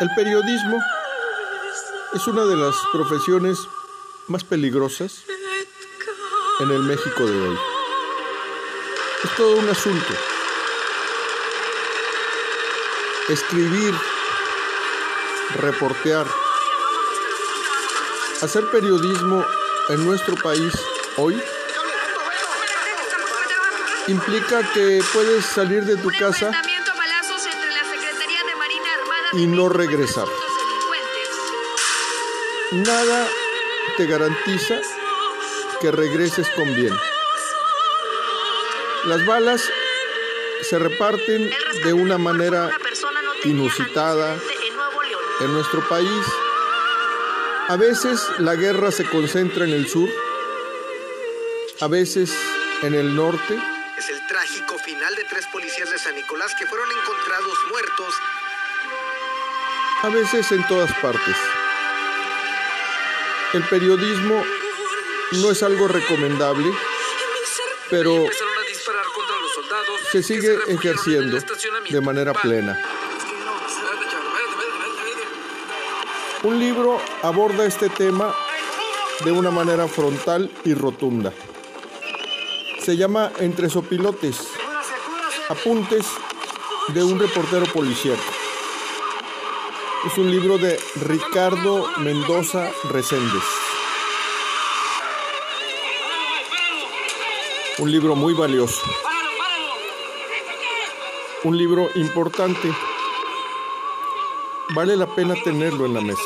El periodismo es una de las profesiones más peligrosas en el México de hoy. Es todo un asunto. Escribir, reportear, hacer periodismo en nuestro país hoy implica que puedes salir de tu casa y no regresar. Nada te garantiza que regreses con bien. Las balas se reparten de una manera inusitada en nuestro país. A veces la guerra se concentra en el sur, a veces en el norte. Es el trágico final de tres policías de San Nicolás que fueron encontrados muertos. A veces en todas partes. El periodismo no es algo recomendable, pero se sigue ejerciendo de manera plena. Un libro aborda este tema de una manera frontal y rotunda. Se llama Entre sopilotes, apuntes de un reportero policíaco. Es un libro de Ricardo Mendoza Reséndez. Un libro muy valioso. Un libro importante vale la pena tenerlo en la mesa.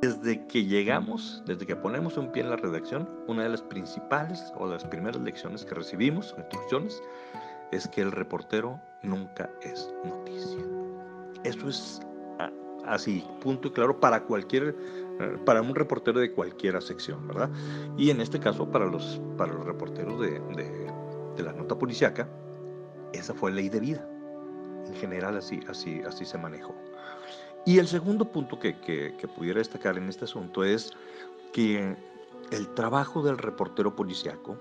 Desde que llegamos, desde que ponemos un pie en la redacción, una de las principales o las primeras lecciones que recibimos, instrucciones, es que el reportero nunca es noticia. Eso es así, punto y claro, para cualquier, eh, para un reportero de cualquier sección, ¿verdad? Y en este caso, para los, para los reporteros de, de, la nota policiaca, esa fue ley de vida. En general, así, así, así se manejó. Y el segundo punto que, que, pudiera destacar en este asunto es que el trabajo del reportero policiaco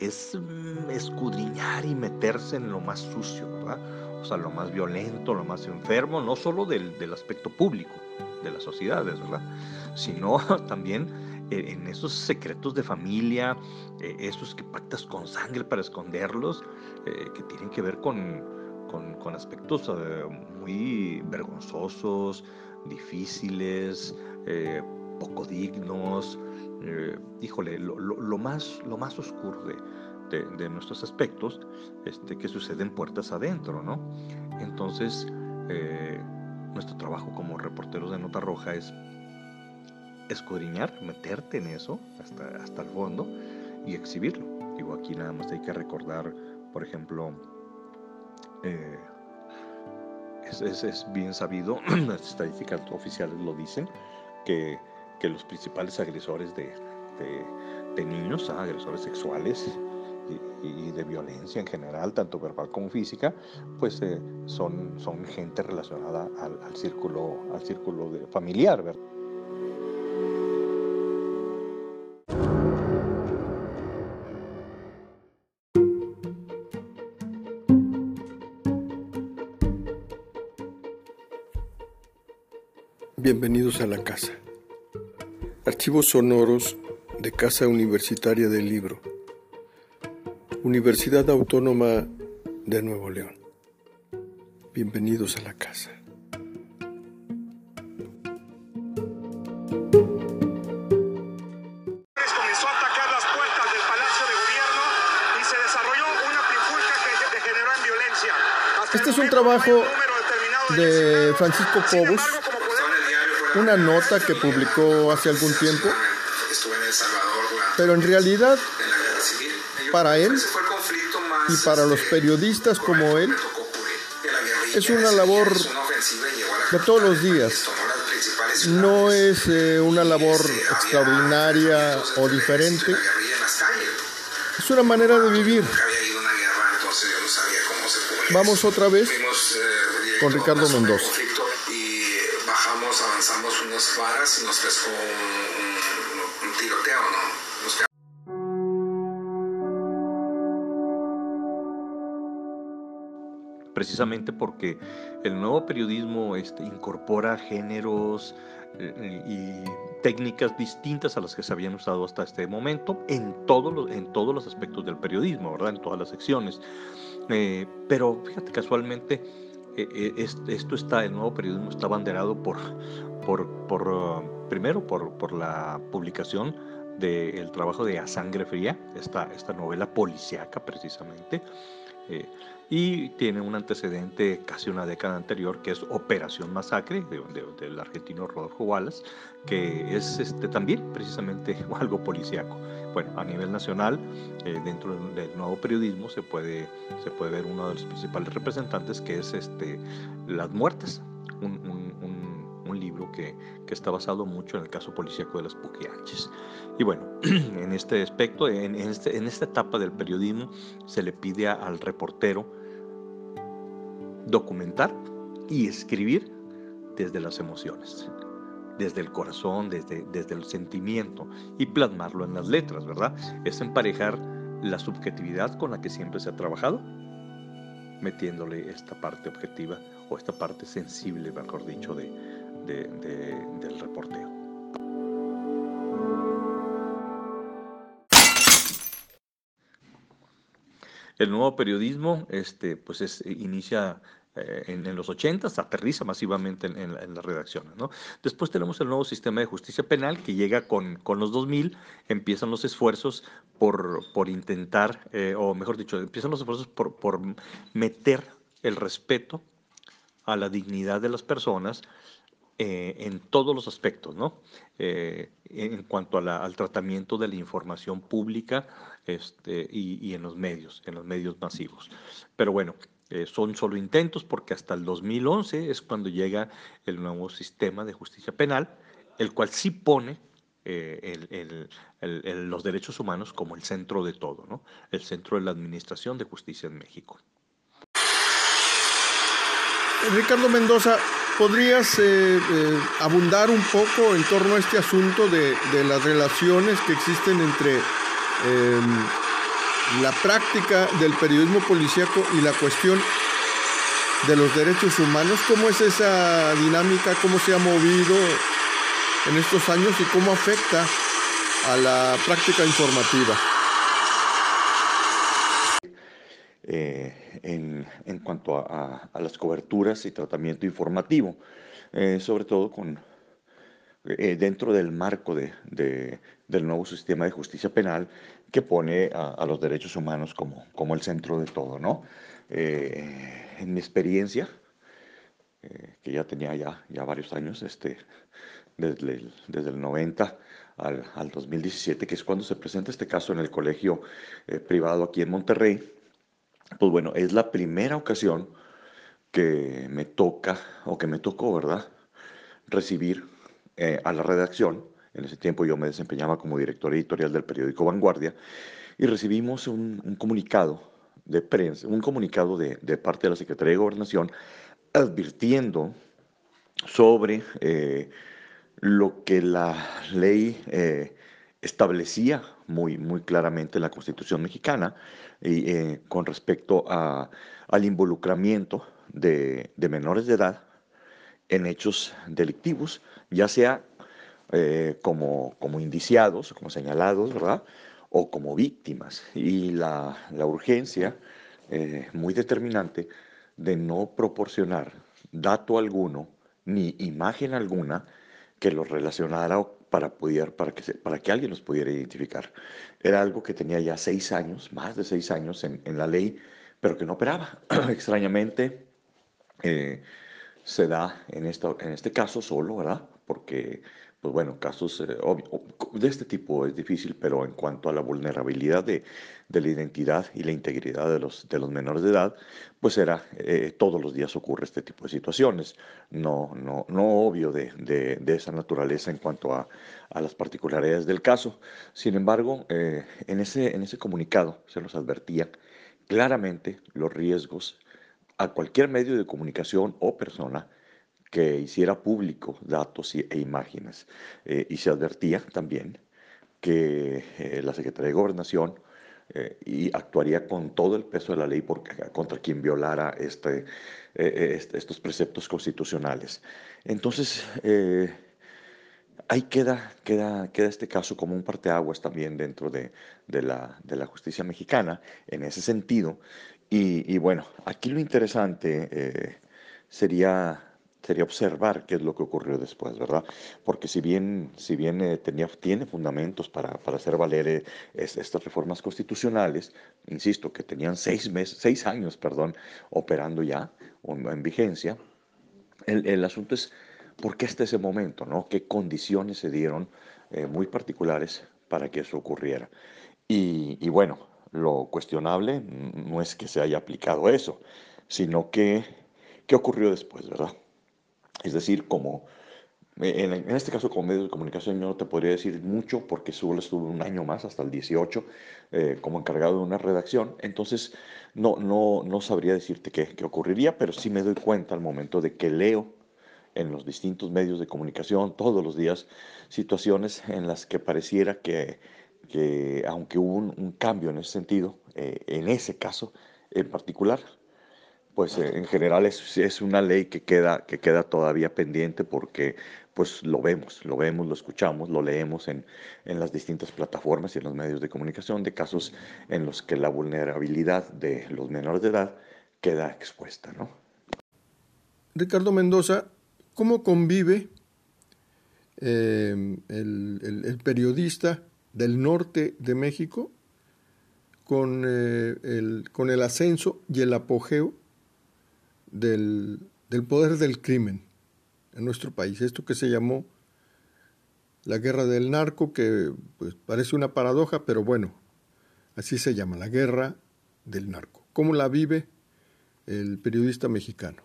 es mm, escudriñar y meterse en lo más sucio, ¿verdad? o sea, lo más violento, lo más enfermo, no solo del, del aspecto público de las sociedades, ¿verdad? Sino también eh, en esos secretos de familia, eh, esos que pactas con sangre para esconderlos, eh, que tienen que ver con, con, aspectos muy vergonzosos, difíciles, poco dignos, híjole, lo, más, lo más oscuro de, nuestros aspectos este, que suceden puertas adentro, ¿no? Entonces, eh, nuestro trabajo como reporteros de Nota Roja es escudriñar, meterte en eso hasta, hasta el fondo y exhibirlo. Digo, aquí nada más hay que recordar, por ejemplo, eh, es, es, bien sabido, las estadísticas oficiales lo dicen, que, los principales agresores de, niños, agresores sexuales, y, de violencia en general, tanto verbal como física, pues eh, son, gente relacionada al, círculo, al círculo familiar. ¿verdad? Bienvenidos a la casa. Archivos sonoros de Casa Universitaria del Libro Universidad Autónoma de Nuevo León. Bienvenidos a la casa. comenzó a atacar las puertas del Palacio de Gobierno y se desarrolló una trifulca que degeneró en violencia. Hasta este es un trabajo de Francisco Cobos, una nota que publicó hace algún tiempo, pero en realidad para él y para los periodistas como él es una labor de todos los días. No es eh, una labor extraordinaria o diferente. Es una manera de vivir. Vamos otra vez con Ricardo Mendoza. Precisamente porque el nuevo periodismo este, incorpora géneros eh, y técnicas distintas a las que se habían usado hasta este momento en, todo lo, en todos los aspectos del periodismo, ¿verdad? En todas las secciones. Eh, pero fíjate, casualmente, eh, esto está, el nuevo periodismo está banderado por, por, por uh, primero, por, por la publicación del trabajo de A Sangre Fría, esta, esta novela policíaca precisamente, eh, y tiene un antecedente casi una década anterior que es Operación Masacre del argentino Rodolfo Wallace, que es este, también precisamente algo policíaco. Bueno, a nivel nacional, eh, dentro del nuevo periodismo se puede, se puede ver uno de los principales representantes que es este, Las Muertes, un, un libro que, que, está basado mucho en el caso policíaco de las Puquianches. Y bueno, en este aspecto, en, este, en esta etapa del periodismo, se le pide al reportero documentar y escribir desde las emociones, desde el corazón, desde, desde el sentimiento y plasmarlo en las letras, ¿verdad? Es emparejar la subjetividad con la que siempre se ha trabajado, metiéndole esta parte objetiva o esta parte sensible, mejor dicho, de, del reporteo. El nuevo periodismo este, pues es, inicia eh, en, los 80, aterriza masivamente en, las redacciones. ¿no? Después tenemos el nuevo sistema de justicia penal que llega con, con los 2000, empiezan los esfuerzos por, por intentar, eh, o mejor dicho, empiezan los esfuerzos por, por meter el respeto a la dignidad de las personas eh, en todos los aspectos, ¿no? Eh, en cuanto al tratamiento de la información pública este, y, en los medios, en los medios masivos. Pero bueno, eh, son solo intentos porque hasta el 2011 es cuando llega el nuevo sistema de justicia penal, el cual sí pone los derechos humanos como el centro de todo, ¿no? El centro de la administración de justicia en México. Ricardo Mendoza, ¿podrías eh, eh, abundar un poco en torno a este asunto de, las relaciones que existen entre em, la práctica del periodismo policíaco y la cuestión de los derechos humanos? ¿Cómo es esa dinámica? ¿Cómo se ha movido en estos años y cómo afecta a la práctica informativa? Eh, en, en, cuanto a, las coberturas y tratamiento informativo, eh, sobre todo con, eh, dentro del marco de, del nuevo sistema de justicia penal que pone a, los derechos humanos como, como, el centro de todo. ¿no? en mi experiencia, que ya tenía ya, ya varios años, este, desde, el, desde el 90 al, al, 2017, que es cuando se presenta este caso en el colegio privado aquí en Monterrey, pues bueno, es la primera ocasión que me toca, o que me tocó, ¿verdad? Recibir eh, a la redacción, en ese tiempo yo me desempeñaba como director editorial del periódico Vanguardia, y recibimos un, comunicado de prensa, un comunicado de, parte de la Secretaría de Gobernación advirtiendo sobre eh, lo que la ley eh, establecía muy, muy claramente en la Constitución mexicana y, eh, con respecto a, al involucramiento de, de, menores de edad en hechos delictivos, ya sea eh, como, como indiciados, como señalados, ¿verdad? O como víctimas. Y la, la urgencia eh, muy determinante de no proporcionar dato alguno ni imagen alguna que los relacionara para, poder, para, que, para que alguien los pudiera identificar. Era algo que tenía ya seis años, más de seis años en, en la ley, pero que no operaba. Extrañamente, eh, se da en, esta, en este caso solo, ¿verdad? Porque pues bueno, casos eh, de este tipo es difícil, pero en cuanto a la vulnerabilidad de, de la identidad y la integridad de los, de los menores de edad, pues era, eh, todos los días ocurre este tipo de situaciones, no, no, no obvio de, de, de esa naturaleza en cuanto a, a, las particularidades del caso. Sin embargo, eh, en, ese, en ese comunicado se nos advertía claramente los riesgos a cualquier medio de comunicación o persona que hiciera público datos e imágenes. Eh, y se advertía también que eh, la Secretaría de Gobernación eh, y actuaría con todo el peso de la ley contra quien violara este, este, estos preceptos constitucionales. Entonces, ahí queda, queda, queda este caso como un parteaguas también dentro de, de, la, de la, justicia mexicana en ese sentido. Y, y bueno, aquí lo interesante sería sería observar qué es lo que ocurrió después, ¿verdad? Porque si bien, si bien eh, tenía, tiene fundamentos para, para hacer valer eh, estas reformas constitucionales, insisto, que tenían seis, meses, seis años perdón, operando ya o en vigencia, el, el, asunto es por qué hasta ese momento, ¿no? ¿Qué condiciones se dieron eh, muy particulares para que eso ocurriera? Y, y bueno, lo cuestionable no es que se haya aplicado eso, sino que, ¿qué ocurrió después, verdad? Es decir, como en, este caso como medio de comunicación yo no te podría decir mucho porque solo estuve un año más, hasta el 18, eh, como encargado de una redacción, entonces no, no, no sabría decirte qué, qué, ocurriría, pero sí me doy cuenta al momento de que leo en los distintos medios de comunicación todos los días situaciones en las que pareciera que, que aunque hubo un, cambio en ese sentido, eh, en ese caso en particular, pues eh, en general es, es, una ley que queda, que queda todavía pendiente porque pues lo vemos, lo vemos, lo escuchamos, lo leemos en, en, las distintas plataformas y en los medios de comunicación de casos en los que la vulnerabilidad de los menores de edad queda expuesta. ¿no? Ricardo Mendoza, ¿cómo convive el, el, periodista del norte de México con, eh, el, con el ascenso y el apogeo del, poder del crimen en nuestro país. Esto que se llamó la guerra del narco, que pues, parece una paradoja, pero bueno, así se llama, la guerra del narco. ¿Cómo la vive el periodista mexicano?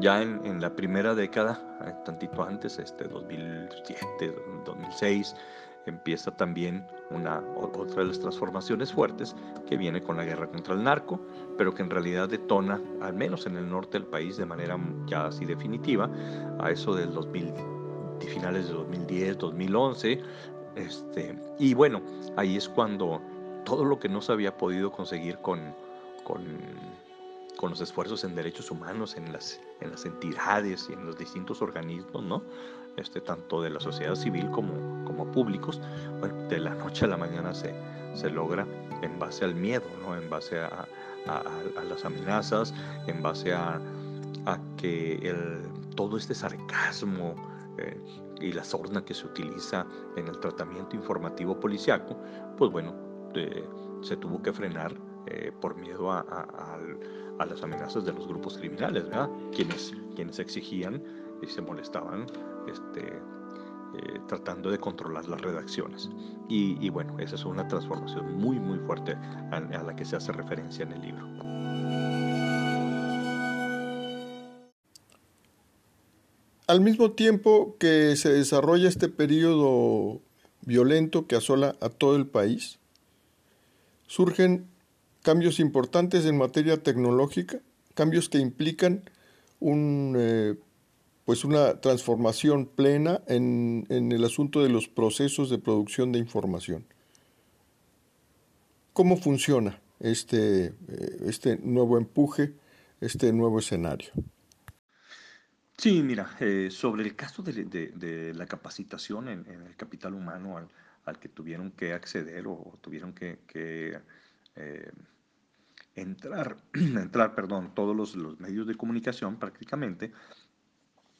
Ya en, en la primera década, eh, tantito antes, este 2007, 2006, empieza también una, otra de las transformaciones fuertes que viene con la guerra contra el narco, pero que en realidad detona, al menos en el norte del país, de manera ya así definitiva, a eso del 2000, de finales de 2010, 2011. Este, y bueno, ahí es cuando todo lo que no se había podido conseguir con, con, con los esfuerzos en derechos humanos, en las, en las entidades y en los distintos organismos, ¿no? este, tanto de la sociedad civil como, como públicos, de la noche a la mañana se, se logra en base al miedo, ¿no? en base a, a, las amenazas, en base a, a que el, todo este sarcasmo eh, y la sorna que se utiliza en el tratamiento informativo policiaco, pues bueno, eh, se tuvo que frenar eh, por miedo a, a, las amenazas de los grupos criminales, ¿verdad? Quienes, quienes exigían y se molestaban este, eh, tratando de controlar las redacciones. Y, bueno, esa es una transformación muy, muy fuerte a, la que se hace referencia en el libro. Al mismo tiempo que se desarrolla este periodo violento que asola a todo el país, surgen cambios importantes en materia tecnológica, cambios que implican un eh, pues una transformación plena en, el asunto de los procesos de producción de información. ¿Cómo funciona este, eh, este nuevo empuje, este nuevo escenario? Sí, mira, eh, sobre el caso de, la capacitación en, el capital humano al, que tuvieron que acceder o tuvieron que, entrar, entrar, perdón, todos los, los medios de comunicación prácticamente,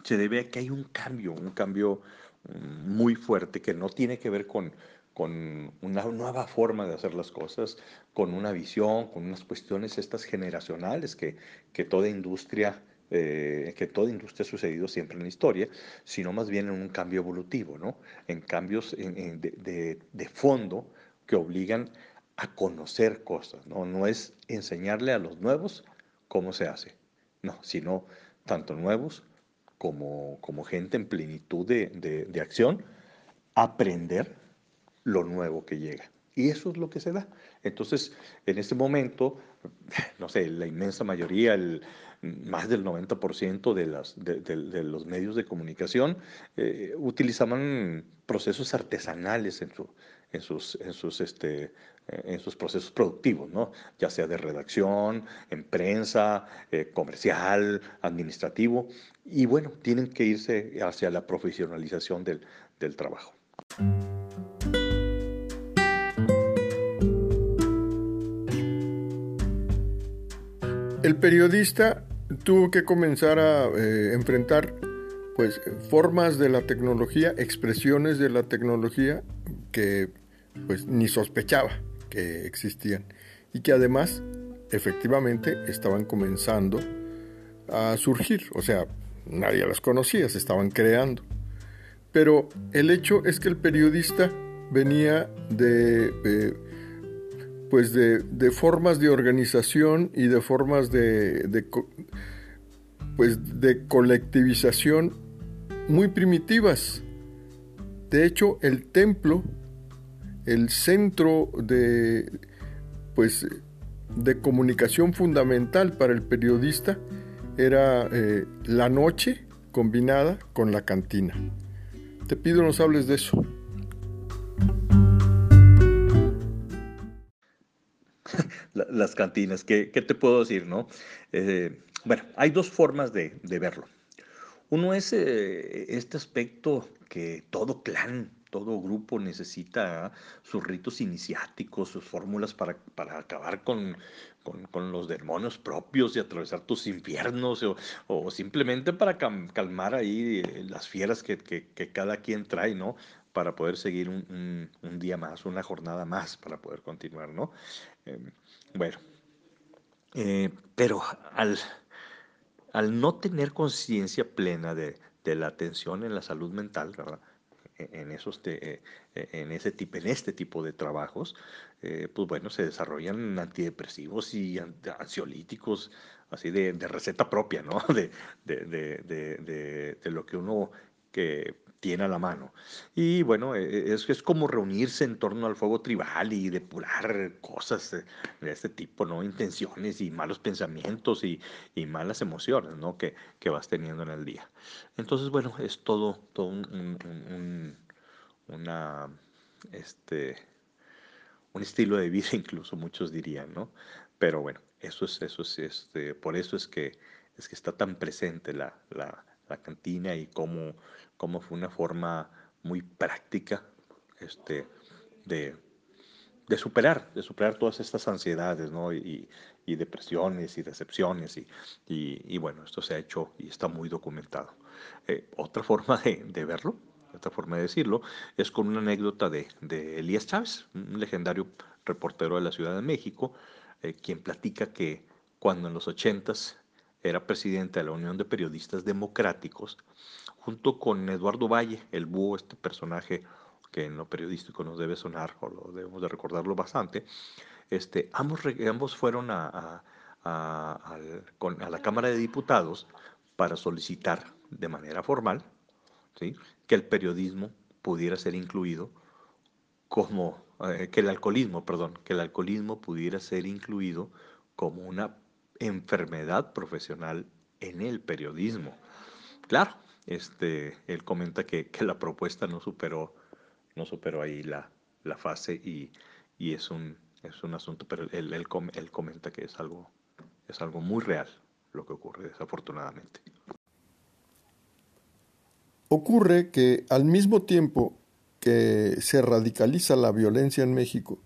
se debe a que hay un cambio, un cambio mm, muy fuerte que no tiene que ver con, con una nueva forma de hacer las cosas, con una visión, con unas cuestiones estas generacionales que, que toda industria eh, que toda industria ha sucedido siempre en la historia, sino más bien en un cambio evolutivo, ¿no? en cambios de, de, fondo que obligan a conocer cosas. ¿no? no es enseñarle a los nuevos cómo se hace, no, sino tanto nuevos como, como gente en plenitud de, de, acción, aprender lo nuevo que llega. Y eso es lo que se da. Entonces, en este momento, no sé, la inmensa mayoría, el, más del 90% de, las, de, los medios de comunicación eh, utilizaban procesos artesanales en, su, en, sus, en, sus, este, en sus procesos productivos, ¿no? ya sea de redacción, en prensa, eh, comercial, administrativo, y bueno, tienen que irse hacia la profesionalización del, del trabajo. El periodista tuvo que comenzar a eh, enfrentar pues formas de la tecnología, expresiones de la tecnología que pues ni sospechaba que existían y que además efectivamente estaban comenzando a surgir, o sea, nadie las conocía, se estaban creando. Pero el hecho es que el periodista venía de, eh, pues de, formas de organización y de formas de, pues de colectivización muy primitivas. De hecho, el templo, el centro de, pues, de comunicación fundamental para el periodista, era eh, la noche combinada con la cantina. Te pido nos hables de eso. Las cantinas, ¿qué, te puedo decir, no? Eh, bueno, hay dos formas de, verlo. Uno es eh, este aspecto que todo clan, todo grupo necesita sus ritos iniciáticos, sus fórmulas para, acabar con, los demonios propios y atravesar tus infiernos, o, simplemente para calmar ahí eh, las fieras que, cada quien trae, ¿no? Para poder seguir un, día más, una jornada más, para poder continuar, ¿no? Em, bueno, eh, pero al al no tener conciencia plena de, la atención en la salud mental, e, En, esos e, en, ese tipo, en este tipo de trabajos, eh, pues bueno, se desarrollan antidepresivos y ansiolíticos, así de, receta propia, ¿no? De, de, de, lo que uno que tiene a la mano. Y bueno, e, e, es, es como reunirse en torno al fuego tribal y depurar cosas de este tipo, ¿no? Intenciones y malos pensamientos y, y malas emociones, ¿no? Que, que, vas teniendo en el día. Entonces, bueno, es todo, todo un, una, este, un estilo de vida, incluso muchos dirían, ¿no? Pero bueno, eso es, eso es, este, por eso es que, es que está tan presente la, la, la cantina y cómo cómo fue una forma muy práctica este, de, superar, de superar todas estas ansiedades, ¿no? Y, depresiones y decepciones. Y, y, bueno, esto se ha hecho y está muy documentado. Eh, otra forma de, verlo, otra forma de decirlo, es con una anécdota de, Elías Chávez, un legendario reportero de la Ciudad de México, eh, quien platica que cuando en los ochentas era presidente de la Unión de Periodistas Democráticos, junto con Eduardo Valle, el búho, este personaje que en lo periodístico nos debe sonar, o lo debemos de recordarlo bastante, este, ambos, ambos fueron a, a, la Cámara de Diputados para solicitar de manera formal ¿sí? que el periodismo pudiera ser incluido como, eh, que el alcoholismo, perdón, que el alcoholismo pudiera ser incluido como una enfermedad profesional en el periodismo. Claro, este, él comenta que, que la propuesta no superó, no superó ahí la, la fase y, y, es, un, es un asunto, pero él, él, él comenta que es algo, es algo muy real lo que ocurre, desafortunadamente. Ocurre que al mismo tiempo que se radicaliza la violencia en México,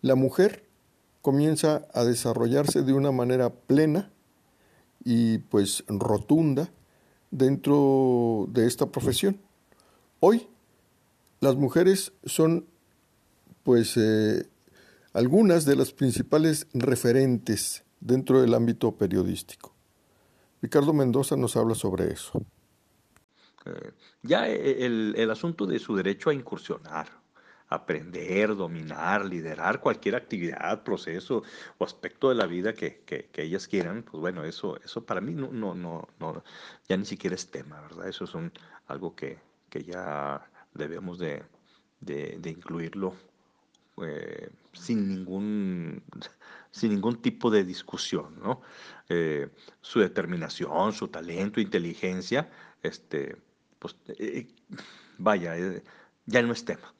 la mujer comienza a desarrollarse de una manera plena y pues rotunda dentro de esta profesión. Hoy las mujeres son pues eh, algunas de las principales referentes dentro del ámbito periodístico. Ricardo Mendoza nos habla sobre eso. Eh, ya el, el, asunto de su derecho a incursionar aprender, dominar, liderar cualquier actividad, proceso o aspecto de la vida que, que, ellas quieran, pues bueno, eso, eso para mí no, no, no, no, ya ni siquiera es tema, ¿verdad? Eso es un, algo que, que ya debemos de, de, incluirlo eh, sin, ningún, sin ningún tipo de discusión, ¿no? Eh, su determinación, su talento, inteligencia, este, pues, vaya, ya no es tema.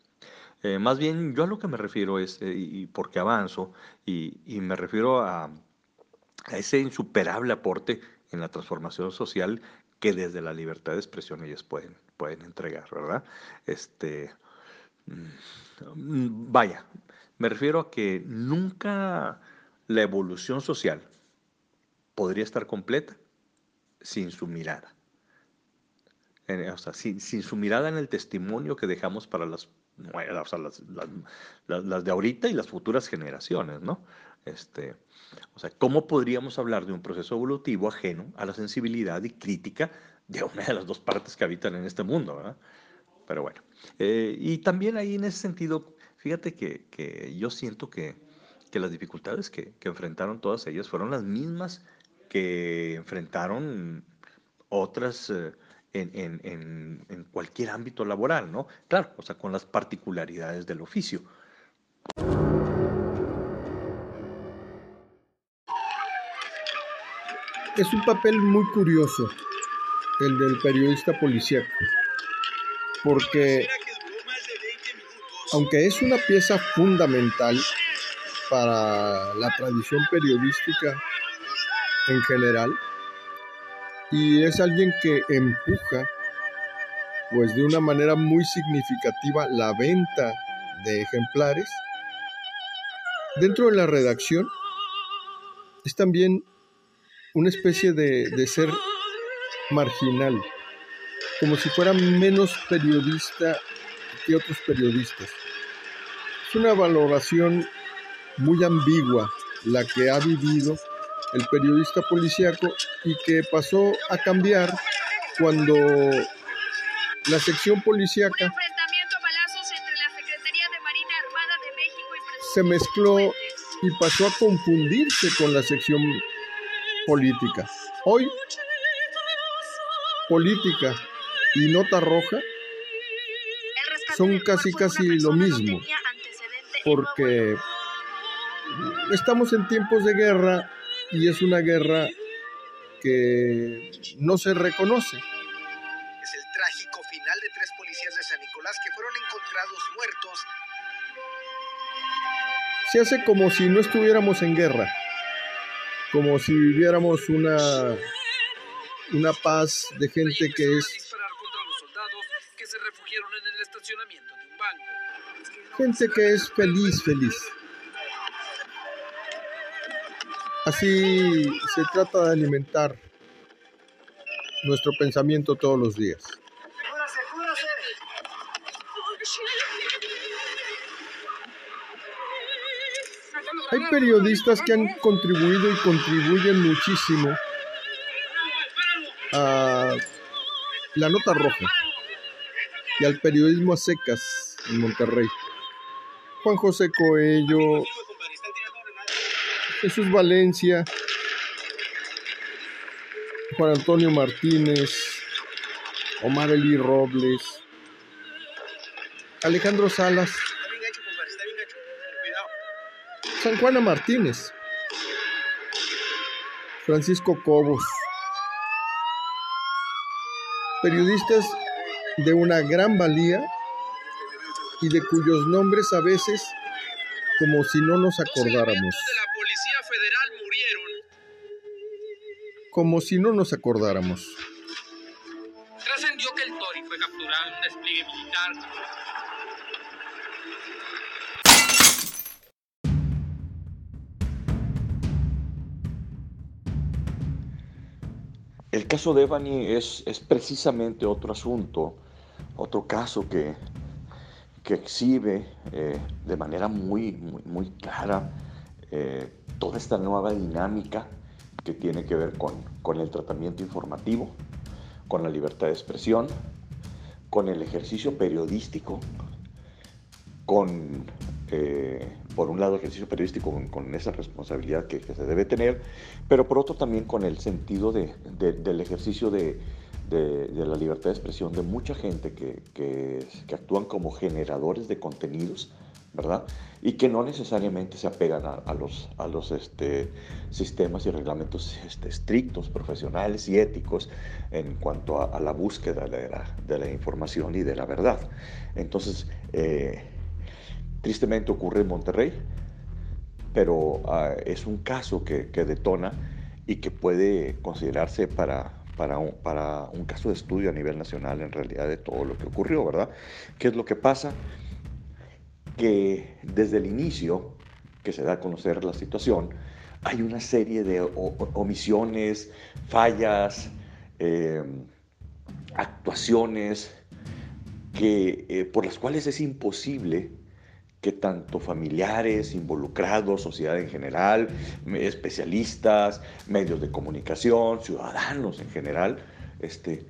Más bien, yo a lo que me refiero es, y porque avanzo, y, y me refiero a, a, ese insuperable aporte en la transformación social que desde la libertad de expresión ellos pueden, pueden entregar, ¿verdad? Este, mm, vaya, me refiero a que nunca la evolución social podría estar completa sin su mirada. Sin, su mirada en el testimonio que dejamos para las, de ahorita y las futuras generaciones, ¿no? Este, o sea, ¿cómo podríamos hablar de un proceso evolutivo ajeno a la sensibilidad y crítica de una de las dos partes que habitan en este mundo? ¿verdad? Pero bueno, eh, y también ahí en ese sentido, fíjate que, yo siento que, las dificultades que, que, enfrentaron todas ellas fueron las mismas que enfrentaron otras eh, en, en, en, cualquier ámbito laboral, ¿no? Claro, o sea, con las particularidades del oficio. Es un papel muy curioso el del periodista policíaco, porque aunque es una pieza fundamental para la tradición periodística en general, y es alguien que empuja, pues de una manera muy significativa, la venta de ejemplares, dentro de la redacción es también una especie de, ser marginal, como si fuera menos periodista que otros periodistas. Es una valoración muy ambigua la que ha vivido el periodista policíaco y que pasó a cambiar cuando la sección policíaca se mezcló y pasó a confundirse con la sección política. Hoy, política y nota roja son casi casi lo mismo, porque estamos en tiempos de guerra y es una guerra que no se reconoce. Es el trágico final de tres policías de San Nicolás que fueron encontrados muertos. Se hace como si no estuviéramos en guerra como si viviéramos una, una paz de gente que es gente que es feliz, feliz. Así se trata de alimentar nuestro pensamiento todos los días. Hay periodistas que han contribuido y contribuyen muchísimo a la nota roja y al periodismo a secas en Monterrey. Juan José Coello, Jesús Valencia, Juan Antonio Martínez, Omar Eli Robles, Alejandro Salas, San Juana Martínez, Francisco Cobos, periodistas de una gran valía y de cuyos nombres a veces como si no nos acordáramos. Como si no nos acordáramos. Trascendió que el Tori fue capturado en un despliegue militar El caso de Evany es, es precisamente otro asunto, otro caso que, que exhibe eh, de manera muy, muy, clara eh, toda esta nueva dinámica tiene que ver con, con, el tratamiento informativo, con la libertad de expresión, con el ejercicio periodístico, con eh, por un lado, ejercicio periodístico con, esa responsabilidad que, se debe tener, pero por otro también con el sentido de, del ejercicio de, la libertad de expresión de mucha gente que, que, actúan como generadores de contenidos ¿verdad? Y que no necesariamente se apegan a, los, a los este, sistemas y reglamentos este, estrictos, profesionales y éticos en cuanto a, la búsqueda de la, de la, información y de la verdad. Entonces, eh, tristemente ocurre en Monterrey, pero ah, es un caso que, que, detona y que puede considerarse para, para un, para un caso de estudio a nivel nacional en realidad de todo lo que ocurrió, ¿verdad? ¿Qué es lo que pasa? Que desde el inicio que se da a conocer la situación, hay una serie de omisiones, fallas, eh, actuaciones que, eh, por las cuales es imposible que tanto familiares, involucrados, sociedad en general, especialistas, medios de comunicación, ciudadanos en general, este,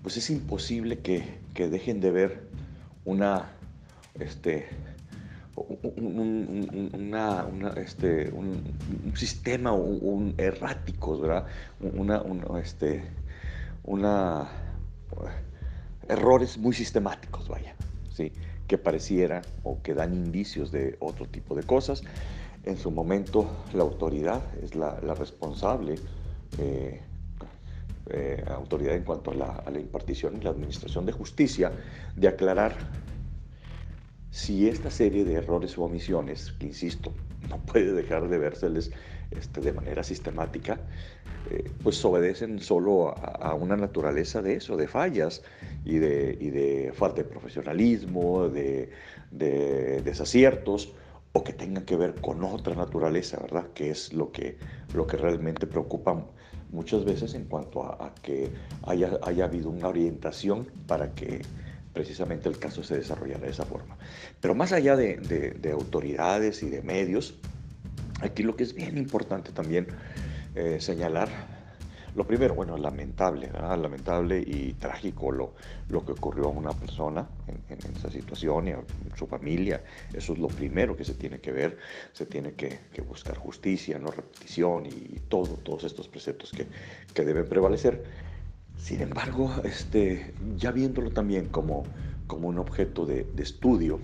pues es imposible que, que dejen de ver una, este, este, un, sistema un, errático, ¿verdad? Este, una, errores muy sistemáticos, vaya, ¿sí? que pareciera o que dan indicios de otro tipo de cosas. En su momento la autoridad es la, responsable, eh, eh, autoridad en cuanto a la impartición y la administración de justicia, de aclarar si esta serie de errores o omisiones, que insisto, no puede dejar de vérseles este, de manera sistemática, eh, pues obedecen solo a, una naturaleza de eso, de fallas y de, de falta de profesionalismo, de, desaciertos, o que tengan que ver con otra naturaleza, ¿verdad? Que es lo que, lo que realmente preocupa muchas veces en cuanto a, que haya, haya habido una orientación para que precisamente el caso se desarrollara de esa forma. Pero más allá de, autoridades y de medios, aquí lo que es bien importante también eh, señalar, lo primero, bueno, lamentable, lamentable y trágico lo, lo que ocurrió a una persona en, esa situación y a su familia. Eso es lo primero que se tiene que ver, se tiene que, buscar justicia, no repetición y todo, todos estos preceptos que, que deben prevalecer. Sin embargo, este, ya viéndolo también como, como un objeto de, estudio,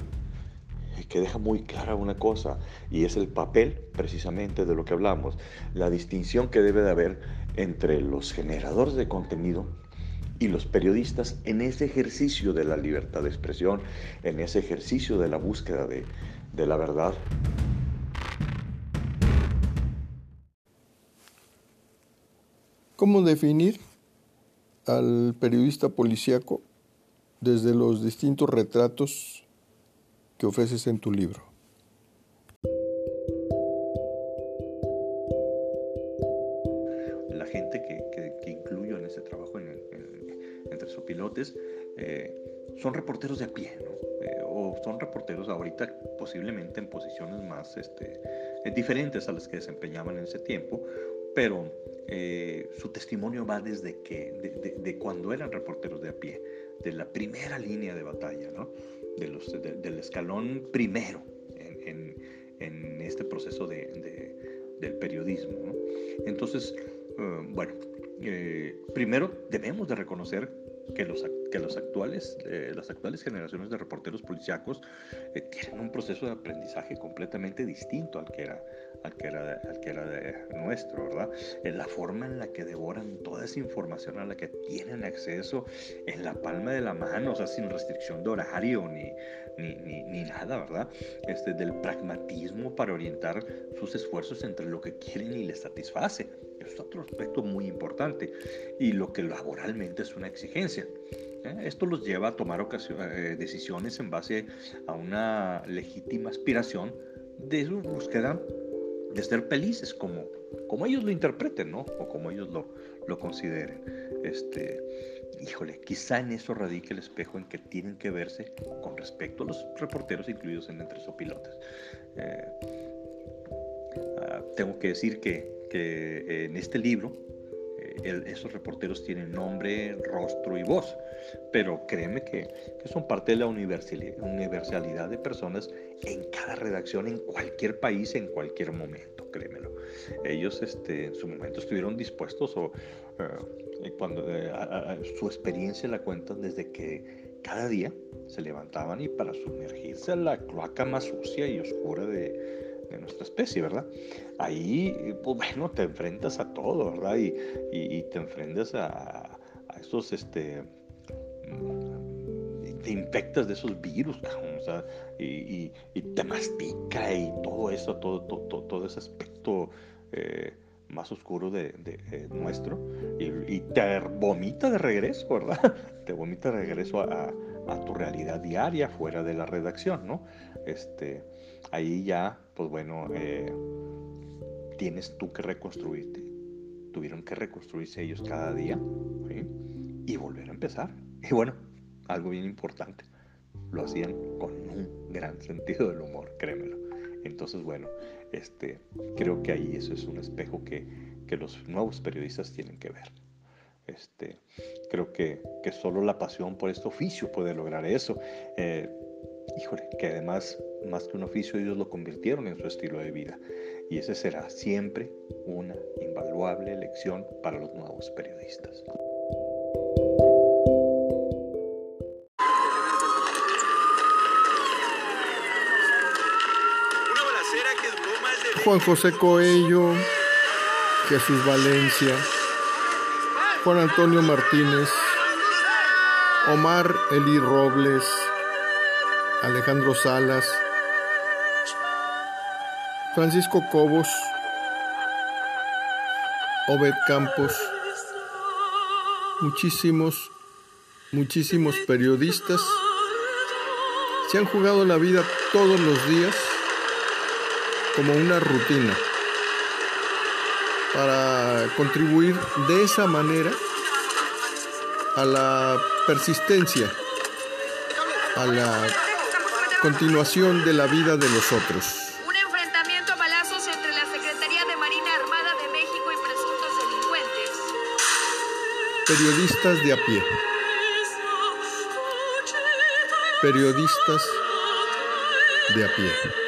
eh, que deja muy clara una cosa, y es el papel precisamente de lo que hablamos, la distinción que debe de haber entre los generadores de contenido y los periodistas en ese ejercicio de la libertad de expresión, en ese ejercicio de la búsqueda de, de la verdad. ¿Cómo definir al periodista policíaco desde los distintos retratos que ofreces en tu libro. La gente que, incluyo en ese trabajo entre sus pilotes eh, son reporteros de a pie, eh, o son reporteros ahorita posiblemente en posiciones más este, diferentes a las que desempeñaban en ese tiempo, pero eh, su testimonio va desde que, de, cuando eran reporteros de a pie, de la primera línea de batalla, ¿no? del escalón primero en, este proceso del periodismo. Entonces, eh, bueno, eh, primero debemos de reconocer que los, que los actuales, eh, las actuales generaciones de reporteros policíacos eh, tienen un proceso de aprendizaje completamente distinto al que era, al que era, al que era nuestro, ¿verdad? En la forma en la que devoran toda esa información a la que tienen acceso en la palma de la mano, o sea, sin restricción de horario ni, ni, ni, ni nada, ¿verdad? Este, del pragmatismo para orientar sus esfuerzos entre lo que quieren y les satisface es otro aspecto muy importante y lo que laboralmente es una exigencia. ¿Eh? Esto los lleva a tomar eh, decisiones en base a una legítima aspiración de su búsqueda de ser felices, como, como ellos lo interpreten, ¿no? O como ellos lo, lo consideren. Este, híjole, quizá en eso radique el espejo en que tienen que verse con respecto a los reporteros incluidos en Entre Sopilotes. Eh, ah, tengo que decir que que en este libro eh, esos reporteros tienen nombre, rostro y voz, pero créeme que, que, son parte de la universalidad de personas en cada redacción, en cualquier país, en cualquier momento, créemelo. Ellos este, en su momento estuvieron dispuestos o eh, cuando eh, su experiencia la cuentan desde que cada día se levantaban y para sumergirse a la cloaca más sucia y oscura de, nuestra especie, ¿verdad? Ahí, pues bueno, te enfrentas a todo, ¿verdad? Y, te enfrentas a, a esos, este, mm, te infectas de esos virus, o sea, y, te mastica y todo eso, todo, todo, todo ese aspecto eh, más oscuro de, eh, nuestro y, te vomita de regreso, ¿verdad? Te vomita de regreso a, tu realidad diaria fuera de la redacción, ¿no? Este, ahí ya, pues bueno, eh, tienes tú que reconstruirte. Tuvieron que reconstruirse ellos cada día y volver a empezar. Y bueno, algo bien importante, lo hacían con un gran sentido del humor, créemelo. Entonces, bueno, este, creo que ahí eso es un espejo que, los nuevos periodistas tienen que ver. Este, creo que, que, solo la pasión por este oficio puede lograr eso. Eh, híjole, que además, más que un oficio, ellos lo convirtieron en su estilo de vida. Y ese será siempre una invaluable lección para los nuevos periodistas. Juan José Coello, Jesús Valencia, Juan Antonio Martínez, Omar Eli Robles, Alejandro Salas, Francisco Cobos, Obed Campos, muchísimos, muchísimos periodistas. Se han jugado la vida todos los días como una rutina para contribuir de esa manera a la persistencia, a la continuación de la vida de los otros. Un enfrentamiento a balazos entre la Secretaría de Marina Armada de México y presuntos delincuentes. Periodistas de a pie. Periodistas de a pie